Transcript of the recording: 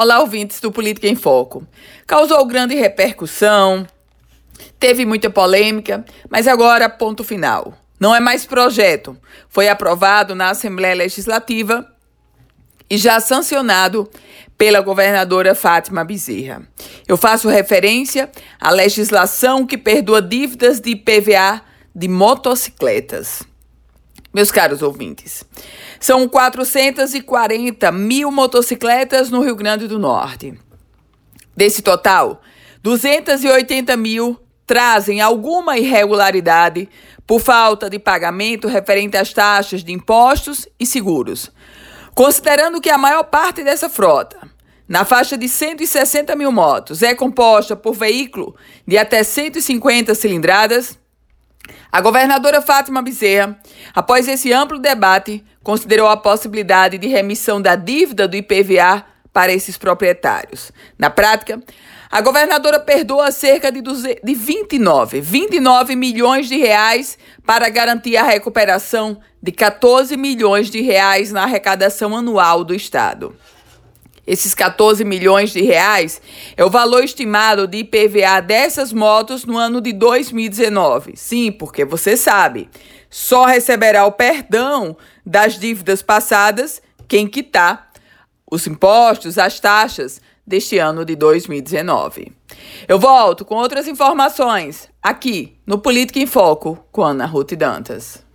Olá, ouvintes do Política em Foco. Causou grande repercussão, teve muita polêmica, mas agora, ponto final. Não é mais projeto. Foi aprovado na Assembleia Legislativa e já sancionado pela governadora Fátima Bezerra. Eu faço referência à legislação que perdoa dívidas de IPVA de motocicletas. Meus caros ouvintes, são 440 mil motocicletas no Rio Grande do Norte. Desse total, 280 mil trazem alguma irregularidade por falta de pagamento referente às taxas de impostos e seguros. Considerando que a maior parte dessa frota, na faixa de 160 mil motos, é composta por veículo de até 150 cilindradas, a governadora Fátima Bezerra, após esse amplo debate, considerou a possibilidade de remissão da dívida do IPVA para esses proprietários. Na prática, a governadora perdoa cerca de, 29, 29 milhões de reais para garantir a recuperação de 14 milhões de reais na arrecadação anual do Estado. Esses 14 milhões de reais é o valor estimado de IPVA dessas motos no ano de 2019. Sim, porque você sabe, só receberá o perdão das dívidas passadas quem quitar os impostos, as taxas deste ano de 2019. Eu volto com outras informações aqui no Política em Foco com Ana Ruth Dantas.